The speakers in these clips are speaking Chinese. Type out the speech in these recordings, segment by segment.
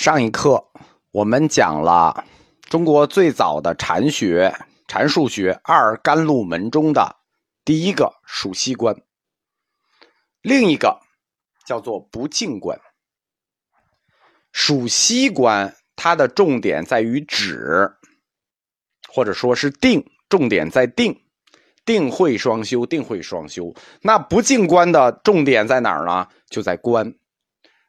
上一课我们讲了中国最早的禅学禅数学二甘露门中的第一个数息观，另一个叫做不净观。数息观它的重点在于止，或者说是定，重点在定，定慧双修，定慧双修。那不净观的重点在哪儿呢？就在观，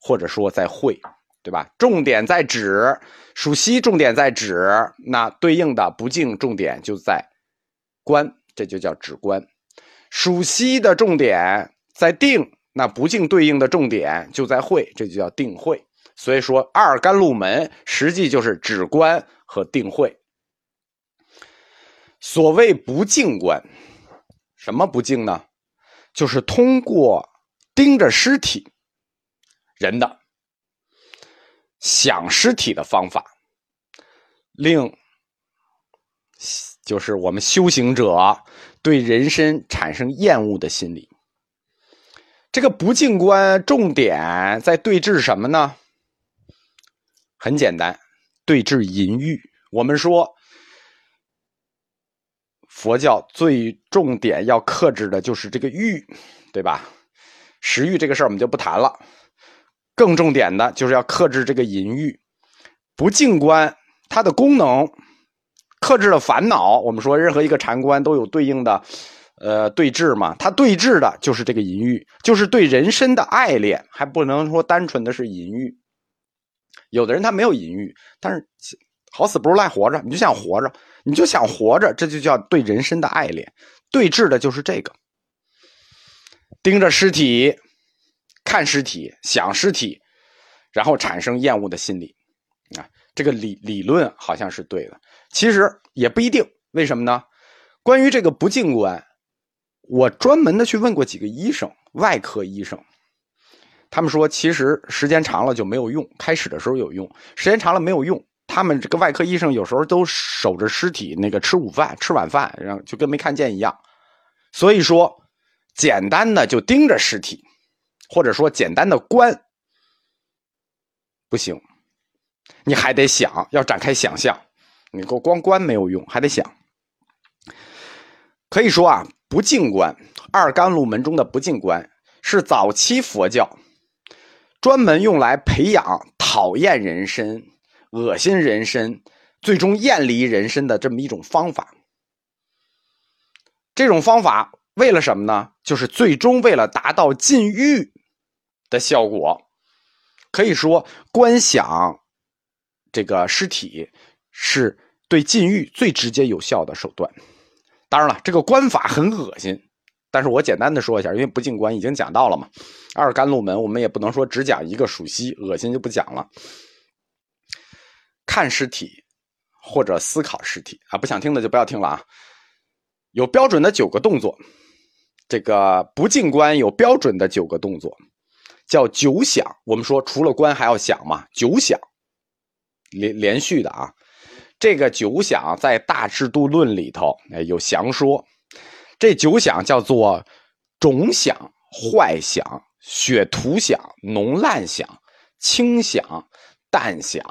或者说在慧。对吧？重点在止，属息重点在止，那对应的不敬重点就在观，这就叫止观。属息的重点在定，那不敬对应的重点就在会，这就叫定会。所以说，二甘露门实际就是止观和定会。所谓不敬观，什么不敬呢？就是通过盯着尸体，人的。想尸体的方法，令就是我们修行者对人身产生厌恶的心理。这个不净观重点在对峙什么呢？很简单，对峙淫欲。我们说佛教最重点要克制的就是这个欲，对吧？食欲这个事儿我们就不谈了。更重点的就是要克制这个淫欲，不净观它的功能，克制了烦恼。我们说任何一个禅观都有对应的，呃，对峙嘛。它对峙的就是这个淫欲，就是对人身的爱恋，还不能说单纯的是淫欲。有的人他没有淫欲，但是好死不如赖活着，你就想活着，你就想活着，这就叫对人身的爱恋。对峙的就是这个，盯着尸体。看尸体，想尸体，然后产生厌恶的心理，啊，这个理理论好像是对的，其实也不一定。为什么呢？关于这个不净观，我专门的去问过几个医生，外科医生，他们说其实时间长了就没有用，开始的时候有用，时间长了没有用。他们这个外科医生有时候都守着尸体那个吃午饭、吃晚饭，然后就跟没看见一样。所以说，简单的就盯着尸体。或者说简单的观不行，你还得想，要展开想象。你给我光观没有用，还得想。可以说啊，不净观，二甘露门中的不净观，是早期佛教专门用来培养讨厌人身、恶心人身、最终厌离人身的这么一种方法。这种方法为了什么呢？就是最终为了达到禁欲。的效果，可以说观想这个尸体是对禁欲最直接有效的手段。当然了，这个观法很恶心，但是我简单的说一下，因为不进观已经讲到了嘛。二甘露门我们也不能说只讲一个属息，恶心就不讲了。看尸体或者思考尸体啊，不想听的就不要听了啊。有标准的九个动作，这个不进观有标准的九个动作。叫九响，我们说除了观还要想嘛，九响连连续的啊。这个九响在《大制度论》里头哎有详说。这九响叫做种想、坏响、血图想、浓烂响、轻响、淡响、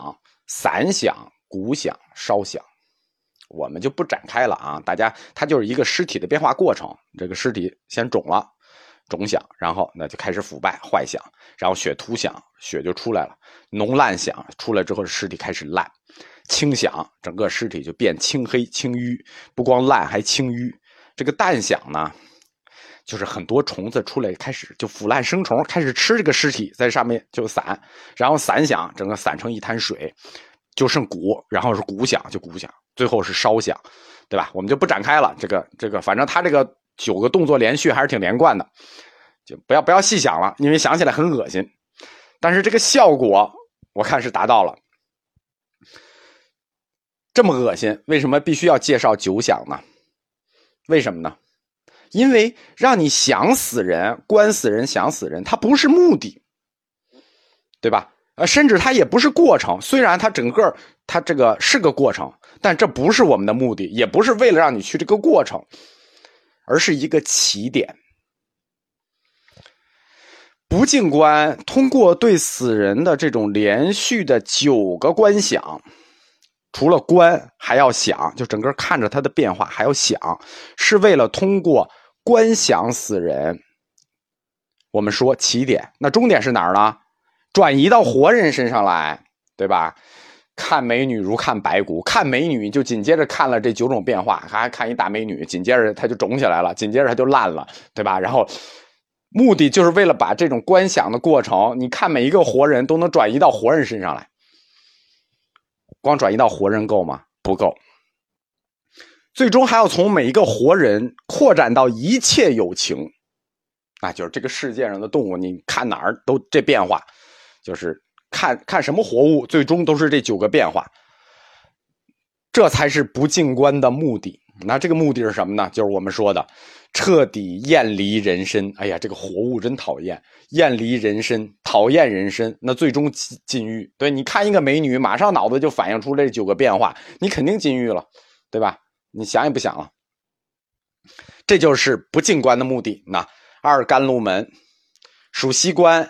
散响、鼓响、烧响，我们就不展开了啊。大家，它就是一个尸体的变化过程，这个尸体先肿了。肿响，然后那就开始腐败坏响，然后血图想，血就出来了；浓烂响出来之后，尸体开始烂；青响，整个尸体就变青黑青瘀，不光烂还青瘀。这个淡响呢，就是很多虫子出来，开始就腐烂生虫，开始吃这个尸体，在上面就散；然后散响，整个散成一滩水，就剩骨，然后是骨响，就骨响，最后是烧响，对吧？我们就不展开了。这个这个，反正他这个。九个动作连续还是挺连贯的，就不要不要细想了，因为想起来很恶心。但是这个效果我看是达到了。这么恶心，为什么必须要介绍九想呢？为什么呢？因为让你想死人、关死人、想死人，它不是目的，对吧？呃，甚至它也不是过程。虽然它整个它这个是个过程，但这不是我们的目的，也不是为了让你去这个过程。而是一个起点，不净观通过对死人的这种连续的九个观想，除了观还要想，就整个看着他的变化还要想，是为了通过观想死人。我们说起点，那终点是哪儿呢？转移到活人身上来，对吧？看美女如看白骨，看美女就紧接着看了这九种变化，还看一大美女，紧接着她就肿起来了，紧接着她就烂了，对吧？然后目的就是为了把这种观想的过程，你看每一个活人都能转移到活人身上来，光转移到活人够吗？不够，最终还要从每一个活人扩展到一切有情，啊，就是这个世界上的动物，你看哪儿都这变化，就是。看看什么活物，最终都是这九个变化，这才是不净观的目的。那这个目的是什么呢？就是我们说的彻底厌离人身。哎呀，这个活物真讨厌，厌离人身，讨厌人身，那最终禁欲。对，你看一个美女，马上脑子就反映出这九个变化，你肯定禁欲了，对吧？你想也不想了。这就是不净观的目的。那二甘露门属西关，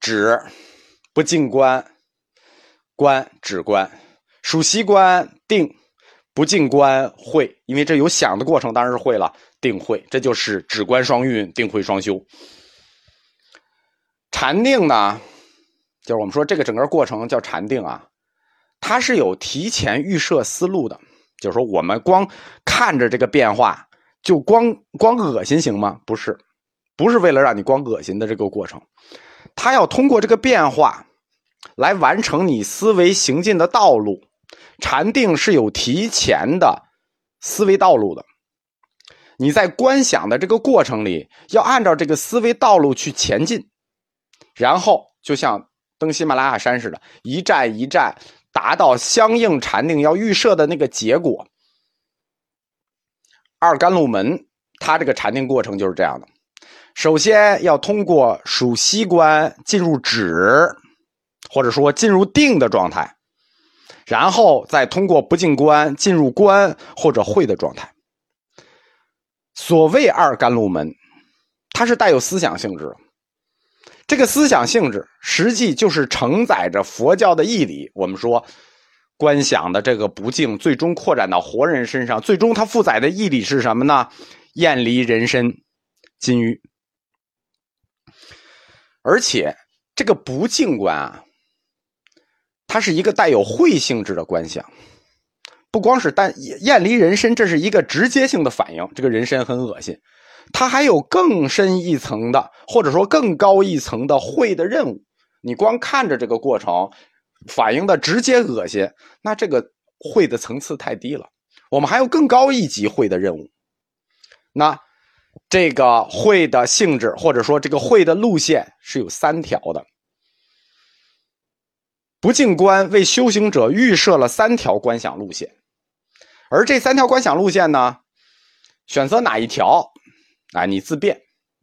指。不进观，观止观，属息观定，不进观会，因为这有想的过程，当然是会了，定会，这就是止观双运，定会双修。禅定呢，就是我们说这个整个过程叫禅定啊，它是有提前预设思路的，就是说我们光看着这个变化，就光光恶心行吗？不是，不是为了让你光恶心的这个过程，它要通过这个变化。来完成你思维行进的道路，禅定是有提前的思维道路的。你在观想的这个过程里，要按照这个思维道路去前进，然后就像登喜马拉雅山似的，一站一站达到相应禅定要预设的那个结果。二甘露门，它这个禅定过程就是这样的：首先要通过数息观进入止。或者说进入定的状态，然后再通过不进观进入观或者会的状态。所谓二甘露门，它是带有思想性质。这个思想性质实际就是承载着佛教的义理。我们说观想的这个不净，最终扩展到活人身上，最终它负载的义理是什么呢？厌离人身，禁欲。而且这个不净观啊。它是一个带有会性质的观想，不光是但厌离人身，这是一个直接性的反应。这个人身很恶心，它还有更深一层的，或者说更高一层的会的任务。你光看着这个过程，反应的直接恶心，那这个会的层次太低了。我们还有更高一级会的任务。那这个会的性质，或者说这个会的路线是有三条的。不净观为修行者预设了三条观想路线，而这三条观想路线呢，选择哪一条，啊，你自便，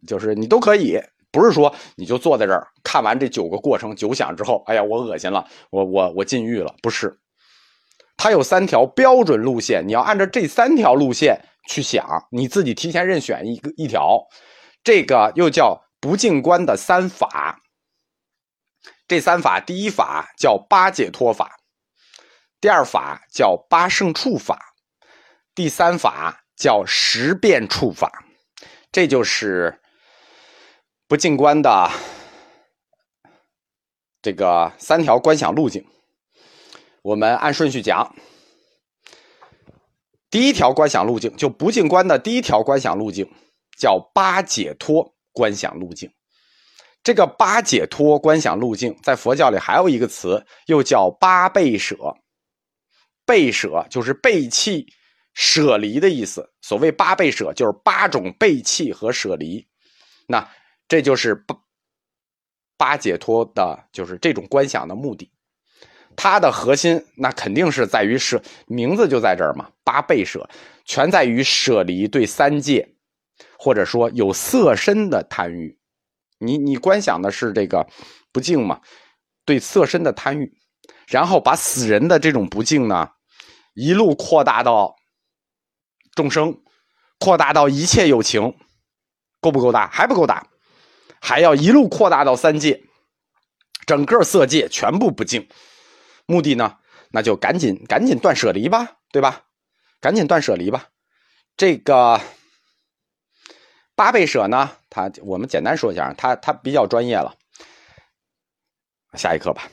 就是你都可以，不是说你就坐在这儿看完这九个过程九想之后，哎呀，我恶心了，我我我禁欲了，不是，它有三条标准路线，你要按照这三条路线去想，你自己提前任选一个一条，这个又叫不净观的三法。这三法，第一法叫八解脱法，第二法叫八圣处法，第三法叫十变处法。这就是不净观的这个三条观想路径。我们按顺序讲，第一条观想路径就不净观的第一条观想路径叫八解脱观想路径。这个八解脱观想路径，在佛教里还有一个词，又叫八背舍。背舍就是背弃、舍离的意思。所谓八背舍，就是八种背弃和舍离。那这就是八八解脱的，就是这种观想的目的。它的核心，那肯定是在于舍，名字就在这儿嘛。八背舍，全在于舍离对三界，或者说有色身的贪欲。你你观想的是这个不敬嘛？对色身的贪欲，然后把死人的这种不敬呢，一路扩大到众生，扩大到一切有情，够不够大？还不够大。还要一路扩大到三界，整个色界全部不净。目的呢，那就赶紧赶紧断舍离吧，对吧？赶紧断舍离吧。这个八倍舍呢，他我们简单说一下，他他比较专业了。下一课吧。